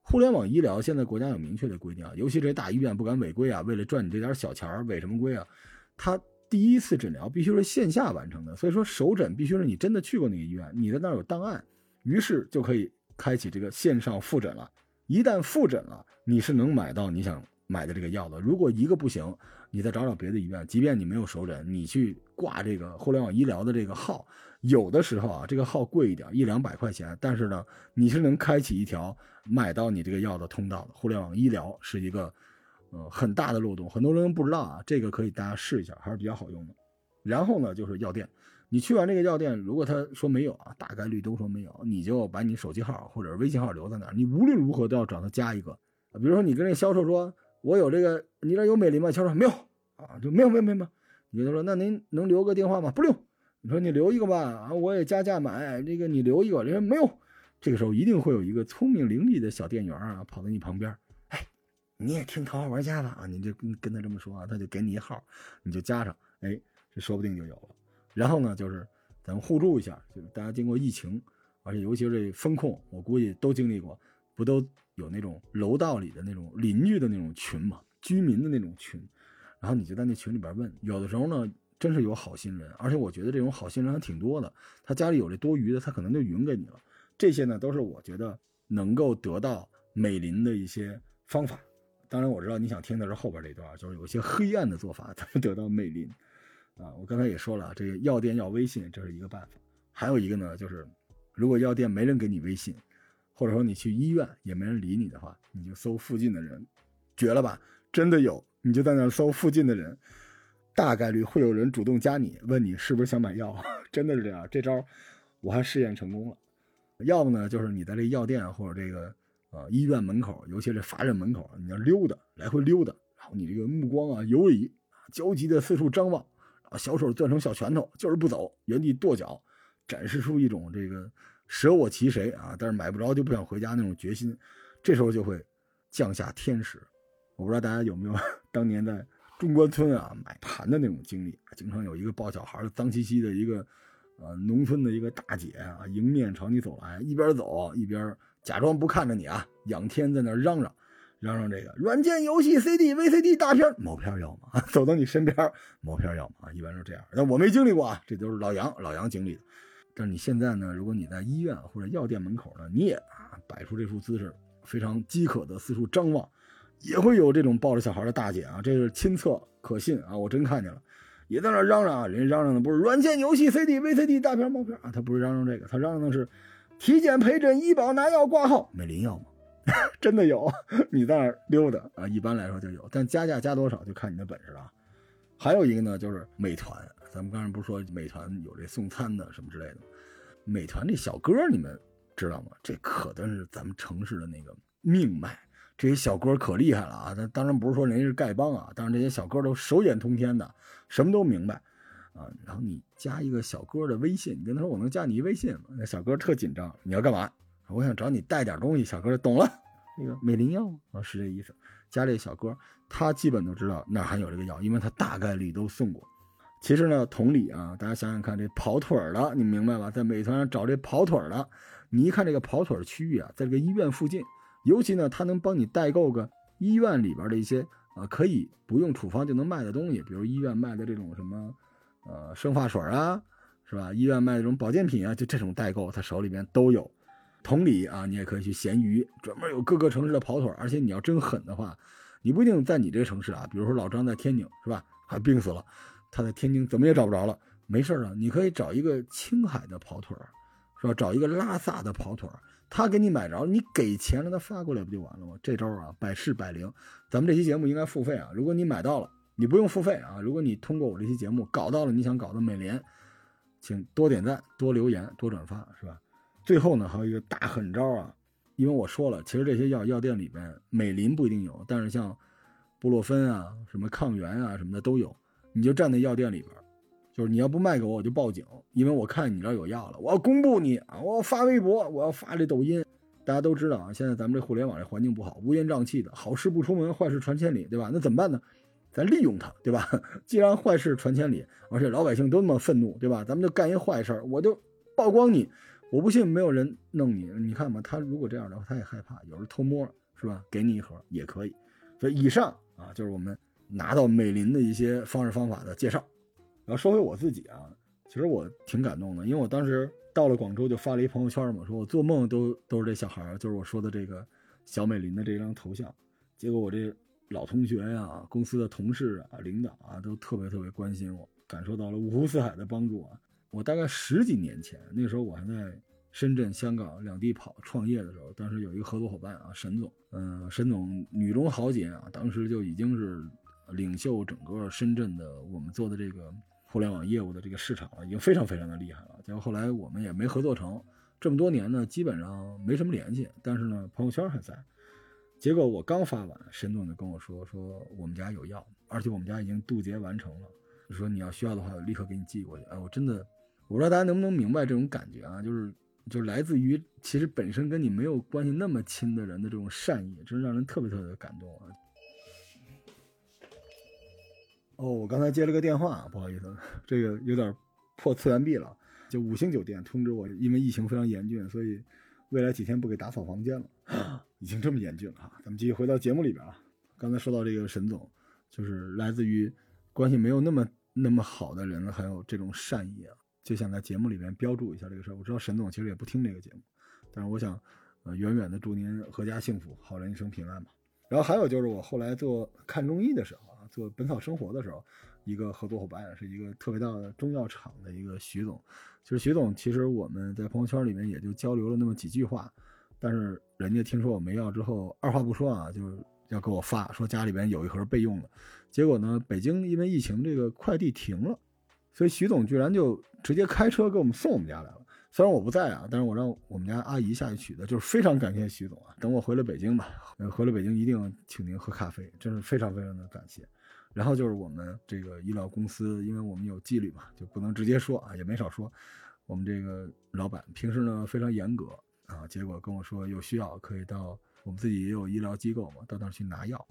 互联网医疗现在国家有明确的规定啊，尤其这大医院不敢违规啊，为了赚你这点小钱儿，违什么规啊？他第一次诊疗必须是线下完成的，所以说首诊必须是你真的去过那个医院，你在那儿有档案，于是就可以开启这个线上复诊了。一旦复诊了，你是能买到你想买的这个药的。如果一个不行，你再找找别的医院。即便你没有首诊，你去挂这个互联网医疗的这个号，有的时候啊，这个号贵一点，一两百块钱，但是呢，你是能开启一条买到你这个药的通道的。互联网医疗是一个，呃，很大的漏洞，很多人不知道啊，这个可以大家试一下，还是比较好用的。然后呢，就是药店。你去完这个药店，如果他说没有啊，大概率都说没有，你就把你手机号或者微信号留在那儿，你无论如何都要找他加一个。比如说你跟那销售说，我有这个，你这有美林吗？销售没有啊，就没有没有没有。你跟他说，那您能留个电话吗？不留。你说你留一个吧，啊，我也加价买这个，你留一个。人说没有。这个时候一定会有一个聪明伶俐的小店员啊，跑到你旁边，哎，你也听淘宝玩家吧啊，你就跟跟他这么说啊，他就给你一号，你就加上，哎，这说不定就有了。然后呢，就是咱们互助一下，就是大家经过疫情，而且尤其是这风控，我估计都经历过，不都有那种楼道里的那种邻居的那种群嘛，居民的那种群，然后你就在那群里边问，有的时候呢，真是有好心人，而且我觉得这种好心人还挺多的。他家里有这多余的，他可能就匀给你了。这些呢，都是我觉得能够得到美林的一些方法。当然，我知道你想听的是后边这段，就是有一些黑暗的做法怎么得到美林啊。我刚才也说了，这个药店要微信，这是一个办法。还有一个呢，就是如果药店没人给你微信，或者说你去医院也没人理你的话，你就搜附近的人，绝了吧？真的有，你就在那搜附近的人。大概率会有人主动加你，问你是不是想买药，真的是这样。这招我还试验成功了。要么呢，就是你在这药店或者这个呃医院门口，尤其是法诊门口，你要溜达，来回溜达，然后你这个目光啊游离，焦急的四处张望，然后小手攥成小拳头，就是不走，原地跺脚，展示出一种这个舍我其谁啊，但是买不着就不想回家那种决心。这时候就会降下天使。我不知道大家有没有 当年在。中关村啊，买盘的那种经历，经常有一个抱小孩的脏兮兮的一个，呃，农村的一个大姐啊，迎面朝你走来，一边走一边假装不看着你啊，仰天在那嚷嚷，嚷嚷这个软件、游戏、CD、VCD 大片，毛片要吗？走到你身边，毛片要吗？一般是这样，但我没经历过啊，这都是老杨老杨经历的。但是你现在呢，如果你在医院或者药店门口呢，你也啊摆出这副姿势，非常饥渴的四处张望。也会有这种抱着小孩的大姐啊，这是亲测可信啊，我真看见了，也在那嚷嚷啊，人家嚷嚷的不是软件、游戏、CD、VCD 大片、毛片啊，他不是嚷嚷这个，他嚷嚷的是体检、陪诊、医保、拿药、挂号、美林药吗？真的有，你在那儿溜达啊，一般来说就有，但加价加多少就看你的本事了。还有一个呢，就是美团，咱们刚才不是说美团有这送餐的什么之类的，美团这小哥你们知道吗？这可真是咱们城市的那个命脉。这些小哥可厉害了啊！他当然不是说人家是丐帮啊，但是这些小哥都手眼通天的，什么都明白啊。然后你加一个小哥的微信，你跟他说我能加你一微信吗？那小哥特紧张，你要干嘛？我想找你带点东西。小哥懂了，那个美林药啊，是这意思。家里小哥，他基本都知道哪还有这个药，因为他大概率都送过。其实呢，同理啊，大家想想看，这跑腿的，你明白吧？在美团上找这跑腿的，你一看这个跑腿区域啊，在这个医院附近。尤其呢，他能帮你代购个医院里边的一些啊，可以不用处方就能卖的东西，比如医院卖的这种什么，呃，生发水啊，是吧？医院卖的这种保健品啊，就这种代购，他手里边都有。同理啊，你也可以去闲鱼，专门有各个城市的跑腿，而且你要真狠的话，你不一定在你这个城市啊，比如说老张在天津，是吧？还病死了，他在天津怎么也找不着了，没事了，你可以找一个青海的跑腿，是吧？找一个拉萨的跑腿。他给你买着，你给钱让他发过来不就完了吗？这招啊，百试百灵。咱们这期节目应该付费啊。如果你买到了，你不用付费啊。如果你通过我这期节目搞到了你想搞的美联，请多点赞、多留言、多转发，是吧？最后呢，还有一个大狠招啊，因为我说了，其实这些药药店里边美林不一定有，但是像布洛芬啊、什么抗原啊什么的都有，你就站在药店里边。就是你要不卖给我，我就报警，因为我看你这有药了，我要公布你啊，我要发微博，我要发这抖音。大家都知道啊，现在咱们这互联网这环境不好，乌烟瘴气的，好事不出门，坏事传千里，对吧？那怎么办呢？咱利用它，对吧？既然坏事传千里，而且老百姓都那么愤怒，对吧？咱们就干一坏事儿，我就曝光你，我不信没有人弄你。你看吧，他如果这样的话，他也害怕，有人偷摸，是吧？给你一盒也可以。所以以上啊，就是我们拿到美林的一些方式方法的介绍。然后说回我自己啊，其实我挺感动的，因为我当时到了广州就发了一朋友圈嘛，说我做梦都都是这小孩就是我说的这个小美林的这张头像。结果我这老同学呀、公司的同事啊、领导啊，都特别特别关心我，感受到了五湖四海的帮助啊。我大概十几年前，那时候我还在深圳、香港两地跑创业的时候，当时有一个合作伙伴啊，沈总，嗯，沈总女中豪杰啊，当时就已经是领袖整个深圳的我们做的这个。互联网业务的这个市场了，已经非常非常的厉害了。结果后来我们也没合作成，这么多年呢，基本上没什么联系。但是呢，朋友圈还在。结果我刚发完，沈总就跟我说：“说我们家有药，而且我们家已经渡劫完成了。说你要需要的话，我立刻给你寄过去。”哎，我真的，我不知道大家能不能明白这种感觉啊？就是，就是来自于其实本身跟你没有关系那么亲的人的这种善意，真是让人特别特别感动啊。哦，我刚才接了个电话，不好意思，这个有点破次元壁了。就五星酒店通知我，因为疫情非常严峻，所以未来几天不给打扫房间了。已经这么严峻了哈，咱们继续回到节目里边啊。刚才说到这个沈总，就是来自于关系没有那么那么好的人还有这种善意啊，就想在节目里面标注一下这个事儿。我知道沈总其实也不听这个节目，但是我想，呃，远远的祝您阖家幸福，好人一生平安吧。然后还有就是我后来做看中医的时候啊，做本草生活的时候，一个合作伙伴是一个特别大的中药厂的一个徐总。就是徐总，其实我们在朋友圈里面也就交流了那么几句话，但是人家听说我没药之后，二话不说啊，就要给我发说家里边有一盒备用的。结果呢，北京因为疫情，这个快递停了，所以徐总居然就直接开车给我们送我们家来了。虽然我不在啊，但是我让我们家阿姨下去取的，就是非常感谢徐总啊。等我回了北京吧，回了北京一定请您喝咖啡，真是非常非常的感谢。然后就是我们这个医疗公司，因为我们有纪律嘛，就不能直接说啊，也没少说。我们这个老板平时呢非常严格啊，结果跟我说有需要可以到我们自己也有医疗机构嘛，到那儿去拿药。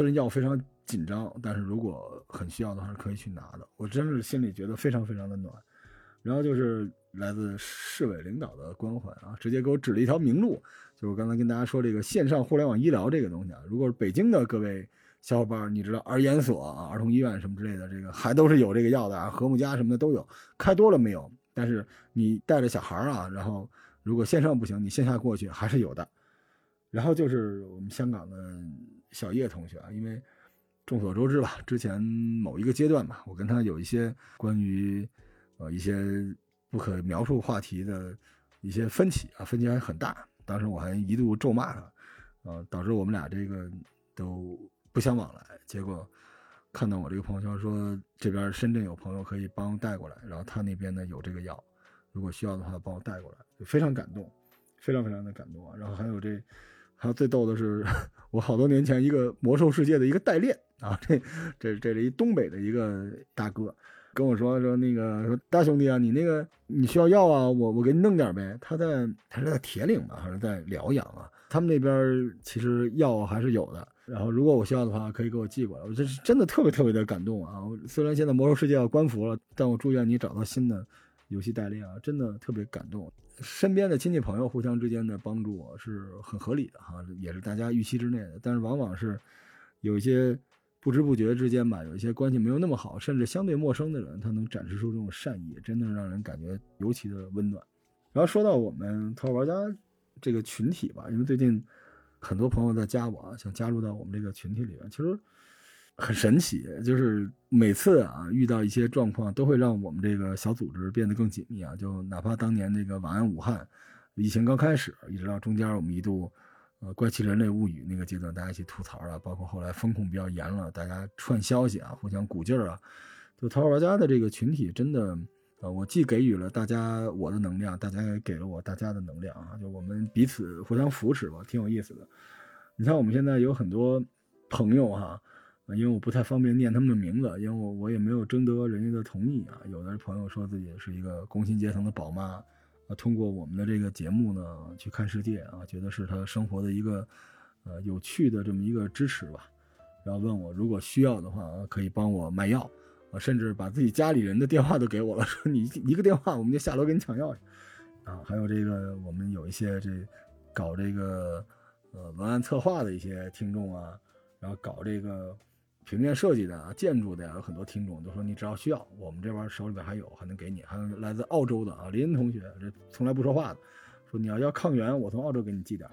虽然药非常紧张，但是如果很需要的话是可以去拿的。我真是心里觉得非常非常的暖。然后就是来自市委领导的关怀啊，直接给我指了一条明路，就是刚才跟大家说这个线上互联网医疗这个东西啊，如果是北京的各位。小伙伴，你知道儿研所啊、儿童医院什么之类的，这个还都是有这个药的啊，和睦家什么的都有，开多了没有？但是你带着小孩啊，然后如果线上不行，你线下过去还是有的。然后就是我们香港的小叶同学啊，因为众所周知吧，之前某一个阶段吧，我跟他有一些关于呃一些不可描述话题的一些分歧啊，分歧还很大。当时我还一度咒骂他，呃，导致我们俩这个都。不相往来，结果看到我这个朋友圈说这边深圳有朋友可以帮带过来，然后他那边呢有这个药，如果需要的话帮我带过来，就非常感动，非常非常的感动啊！然后还有这，还有最逗的是，我好多年前一个魔兽世界的一个代练啊，这这这是一东北的一个大哥跟我说说那个说大兄弟啊，你那个你需要药啊，我我给你弄点呗。他在他是在铁岭吧，还是在辽阳啊？他们那边其实药还是有的。然后，如果我需要的话，可以给我寄过来。我这是真的特别特别的感动啊！虽然现在魔兽世界要关服了，但我祝愿你找到新的游戏代练啊！真的特别感动。身边的亲戚朋友互相之间的帮助是很合理的哈，也是大家预期之内的。但是往往是有一些不知不觉之间吧，有一些关系没有那么好，甚至相对陌生的人，他能展示出这种善意，真的让人感觉尤其的温暖。然后说到我们头号玩家这个群体吧，因为最近。很多朋友在加我，想加入到我们这个群体里面，其实很神奇，就是每次啊遇到一些状况，都会让我们这个小组织变得更紧密啊。就哪怕当年那个晚安武汉疫情刚开始，一直到中间我们一度呃怪奇人类物语那个阶段，大家一起吐槽啊，包括后来风控比较严了，大家串消息啊，互相鼓劲儿啊，就淘宝玩家的这个群体真的。呃，我既给予了大家我的能量，大家也给了我大家的能量啊，就我们彼此互相扶持吧，挺有意思的。你看我们现在有很多朋友哈，因为我不太方便念他们的名字，因为我我也没有征得人家的同意啊。有的朋友说自己是一个工薪阶层的宝妈，啊，通过我们的这个节目呢去看世界啊，觉得是他生活的一个呃有趣的这么一个支持吧。然后问我如果需要的话，可以帮我卖药。啊，甚至把自己家里人的电话都给我了，说你一个电话我们就下楼给你抢药去。啊，还有这个我们有一些这搞这个呃文案策划的一些听众啊，然后搞这个平面设计的啊、建筑的呀，有很多听众都说你只要需要，我们这边手里边还有，还能给你。还有来自澳洲的啊，林同学，这从来不说话的，说你要要抗原，我从澳洲给你寄点。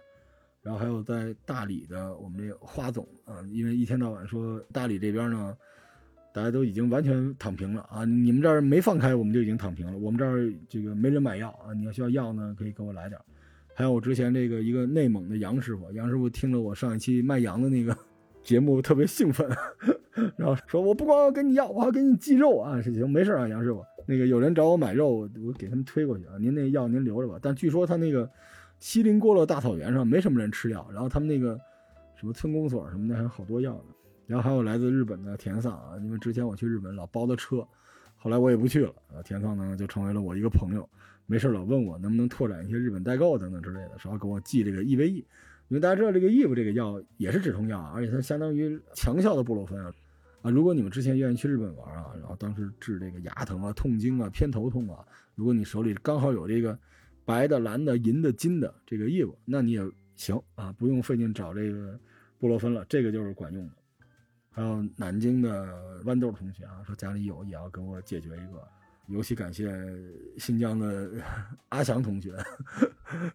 然后还有在大理的我们这花总啊，因为一天到晚说大理这边呢。大家都已经完全躺平了啊！你们这儿没放开，我们就已经躺平了。我们这儿这个没人买药啊！你要需要药呢，可以给我来点。还有我之前这个一个内蒙的杨师傅，杨师傅听了我上一期卖羊的那个节目，特别兴奋，然后说：“我不光要给你药，我还给你寄肉啊！”行，没事啊，杨师傅。那个有人找我买肉，我给他们推过去啊。您那药您留着吧。但据说他那个锡林郭勒大草原上没什么人吃药，然后他们那个什么村公所什么的还有好多药呢。然后还有来自日本的田桑啊，因为之前我去日本老包的车，后来我也不去了啊。田桑呢就成为了我一个朋友，没事老问我能不能拓展一些日本代购等等之类的，说要给我寄这个 EVE，因为大家知道这个 EVE 这个药也是止痛药啊，而且它相当于强效的布洛芬啊。啊，如果你们之前愿意去日本玩啊，然后当时治这个牙疼啊、痛经啊、偏头痛啊，如果你手里刚好有这个白的、蓝的、银的、金的这个 EVE，那你也行啊，不用费劲找这个布洛芬了，这个就是管用的。还有南京的豌豆同学啊，说家里有也要给我解决一个。尤其感谢新疆的 阿翔同学，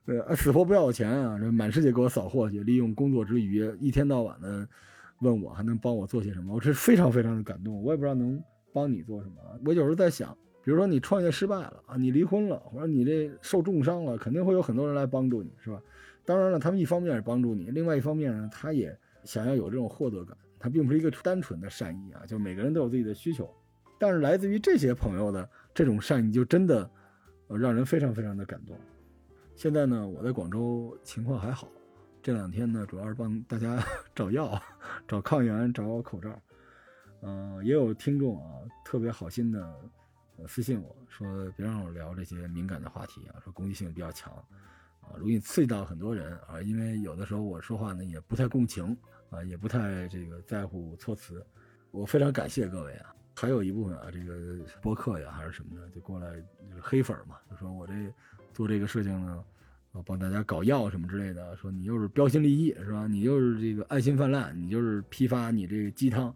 呃，死活不要我钱啊，这满世界给我扫货去，利用工作之余一天到晚的问我还能帮我做些什么，我是非常非常的感动。我也不知道能帮你做什么。我有时候在想，比如说你创业失败了啊，你离婚了，或者你这受重伤了，肯定会有很多人来帮助你，是吧？当然了，他们一方面是帮助你，另外一方面呢，他也想要有这种获得感，他并不是一个单纯的善意啊，就每个人都有自己的需求。但是来自于这些朋友的这种善意，就真的，呃，让人非常非常的感动。现在呢，我在广州情况还好，这两天呢，主要是帮大家 找药、找抗原、找口罩。嗯，也有听众啊，特别好心的私信我说，别让我聊这些敏感的话题啊，说攻击性比较强，啊，容易刺激到很多人啊。因为有的时候我说话呢，也不太共情啊，也不太这个在乎措辞。我非常感谢各位啊。还有一部分啊，这个播客呀，还是什么的，就过来就是黑粉嘛，就说我这做这个事情呢，我，帮大家搞药什么之类的，说你又是标新立异是吧？你又是这个爱心泛滥，你就是批发你这个鸡汤，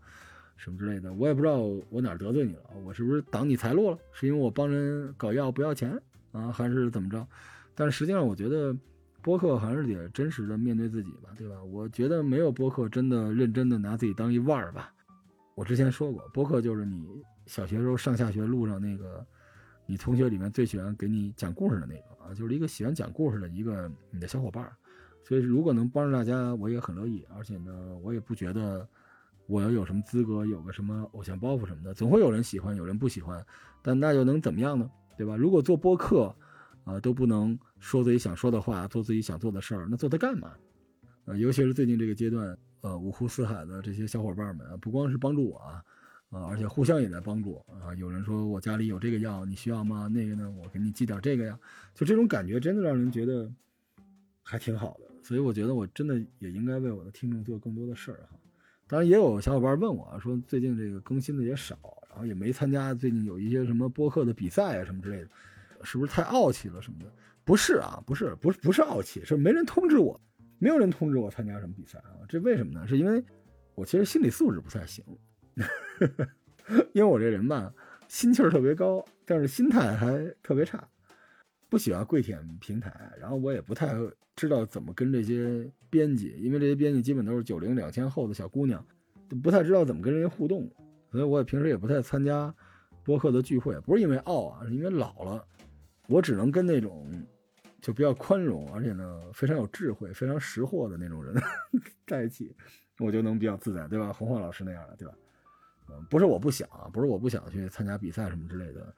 什么之类的。我也不知道我哪得罪你了，我是不是挡你财路了？是因为我帮人搞药不要钱啊，还是怎么着？但实际上，我觉得播客还是得真实的面对自己吧，对吧？我觉得没有播客真的认真的拿自己当一腕儿吧。我之前说过，播客就是你小学时候上下学路上那个，你同学里面最喜欢给你讲故事的那个啊，就是一个喜欢讲故事的一个你的小伙伴。所以如果能帮助大家，我也很乐意。而且呢，我也不觉得我要有什么资格，有个什么偶像包袱什么的。总会有人喜欢，有人不喜欢，但那又能怎么样呢？对吧？如果做播客，啊，都不能说自己想说的话，做自己想做的事儿，那做它干嘛？啊，尤其是最近这个阶段。呃，五湖四海的这些小伙伴们啊，不光是帮助我啊，啊，而且互相也在帮助啊。有人说我家里有这个药，你需要吗？那个呢，我给你寄点这个呀。就这种感觉，真的让人觉得还挺好的。所以我觉得我真的也应该为我的听众做更多的事儿哈。当然，也有小伙伴问我说，最近这个更新的也少，然后也没参加最近有一些什么播客的比赛啊什么之类的，是不是太傲气了什么的？不是啊，不是，不是，不是傲气，是没人通知我。没有人通知我参加什么比赛啊？这为什么呢？是因为我其实心理素质不太行，因为我这人吧，心气儿特别高，但是心态还特别差，不喜欢跪舔平台，然后我也不太知道怎么跟这些编辑，因为这些编辑基本都是九零两千后的小姑娘，不太知道怎么跟人家互动，所以我也平时也不太参加播客的聚会，不是因为傲啊，是因为老了，我只能跟那种。就比较宽容，而且呢非常有智慧、非常识货的那种人 在一起，我就能比较自在，对吧？洪晃老师那样的，对吧？嗯，不是我不想，不是我不想去参加比赛什么之类的，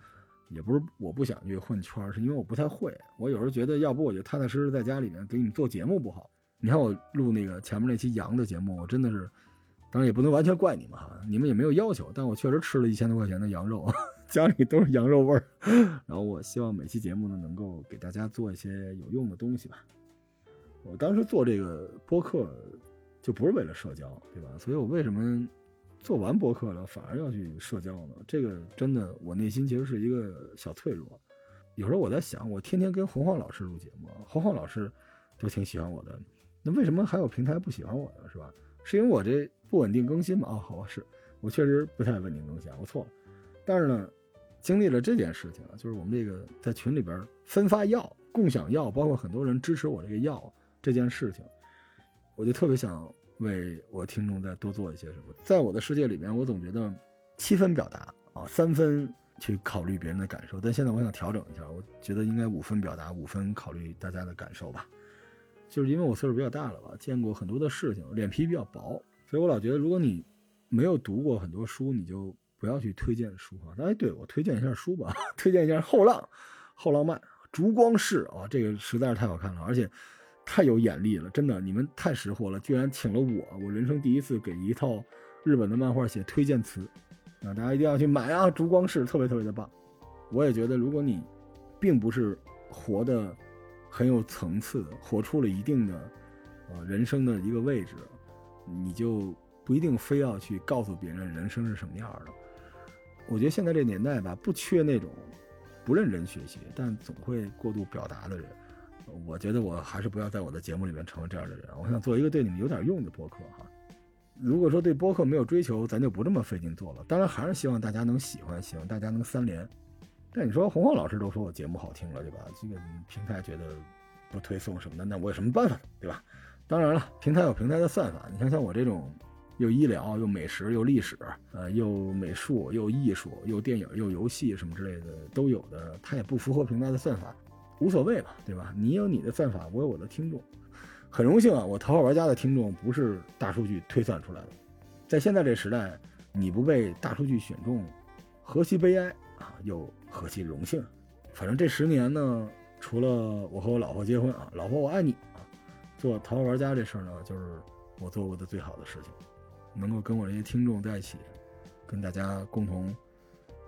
也不是我不想去混圈，是因为我不太会。我有时候觉得，要不我就踏踏实实在家里面给你们做节目不好？你看我录那个前面那期羊的节目，我真的是，当然也不能完全怪你们哈，你们也没有要求，但我确实吃了一千多块钱的羊肉。家里都是羊肉味儿，然后我希望每期节目呢能够给大家做一些有用的东西吧。我当时做这个播客就不是为了社交，对吧？所以我为什么做完播客了反而要去社交呢？这个真的，我内心其实是一个小脆弱。有时候我在想，我天天跟洪晃老师录节目，洪晃老师都挺喜欢我的，那为什么还有平台不喜欢我呢？是吧？是因为我这不稳定更新吗？啊，好吧，是我确实不太稳定更新，我错了。但是呢。经历了这件事情啊，就是我们这个在群里边分发药、共享药，包括很多人支持我这个药这件事情，我就特别想为我听众再多做一些什么。在我的世界里面，我总觉得七分表达啊，三分去考虑别人的感受。但现在我想调整一下，我觉得应该五分表达，五分考虑大家的感受吧。就是因为我岁数比较大了吧，见过很多的事情，脸皮比较薄，所以我老觉得，如果你没有读过很多书，你就。不要去推荐书啊！哎，对我推荐一下书吧，推荐一下《后浪》《后浪漫》《烛光式》啊，这个实在是太好看了，而且太有眼力了，真的，你们太识货了，居然请了我，我人生第一次给一套日本的漫画写推荐词，啊，大家一定要去买啊！《烛光式》特别特别的棒，我也觉得，如果你并不是活的很有层次，活出了一定的呃人生的一个位置，你就不一定非要去告诉别人人生是什么样的。我觉得现在这年代吧，不缺那种不认真学习，但总会过度表达的人。我觉得我还是不要在我的节目里面成为这样的人。我想做一个对你们有点用的播客哈。如果说对播客没有追求，咱就不这么费劲做了。当然还是希望大家能喜欢，希望大家能三连。但你说洪浩老师都说我节目好听了，对吧？这个平台觉得不推送什么的，那我有什么办法？对吧？当然了，平台有平台的算法。你看像我这种又医疗又美食又历史，呃，又美术又艺术又电影又游戏什么之类的都有的，它也不符合平台的算法，无所谓吧，对吧？你有你的算法，我有我的听众。很荣幸啊，我头号玩家的听众不是大数据推算出来的，在现在这时代，你不被大数据选中，何其悲哀啊，又何其荣幸。反正这十年呢，除了我和我老婆结婚啊，老婆我爱你啊，做头号玩家这事儿呢，就是我做过的最好的事情，能够跟我这些听众在一起，跟大家共同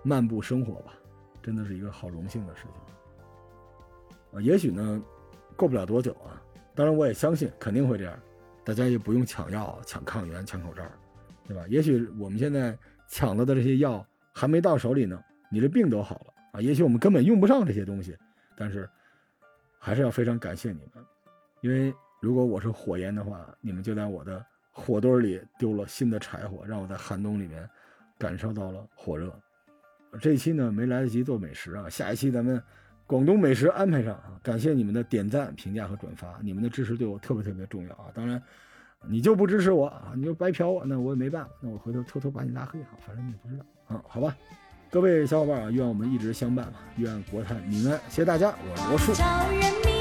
漫步生活吧，真的是一个好荣幸的事情啊。也许呢，过不了多久啊。当然，我也相信肯定会这样，大家也不用抢药、抢抗原、抢口罩，对吧？也许我们现在抢到的这些药还没到手里呢，你这病都好了啊！也许我们根本用不上这些东西，但是还是要非常感谢你们，因为如果我是火焰的话，你们就在我的火堆里丢了新的柴火，让我在寒冬里面感受到了火热。这一期呢没来得及做美食啊，下一期咱们。广东美食安排上啊，感谢你们的点赞、评价和转发，你们的支持对我特别特别重要啊！当然，你就不支持我啊，你就白嫖我，那我也没办法，那我回头偷偷把你拉黑哈，反正你也不知道啊，好吧？各位小伙伴啊，愿我们一直相伴吧，愿国泰民安，谢谢大家，我是罗叔。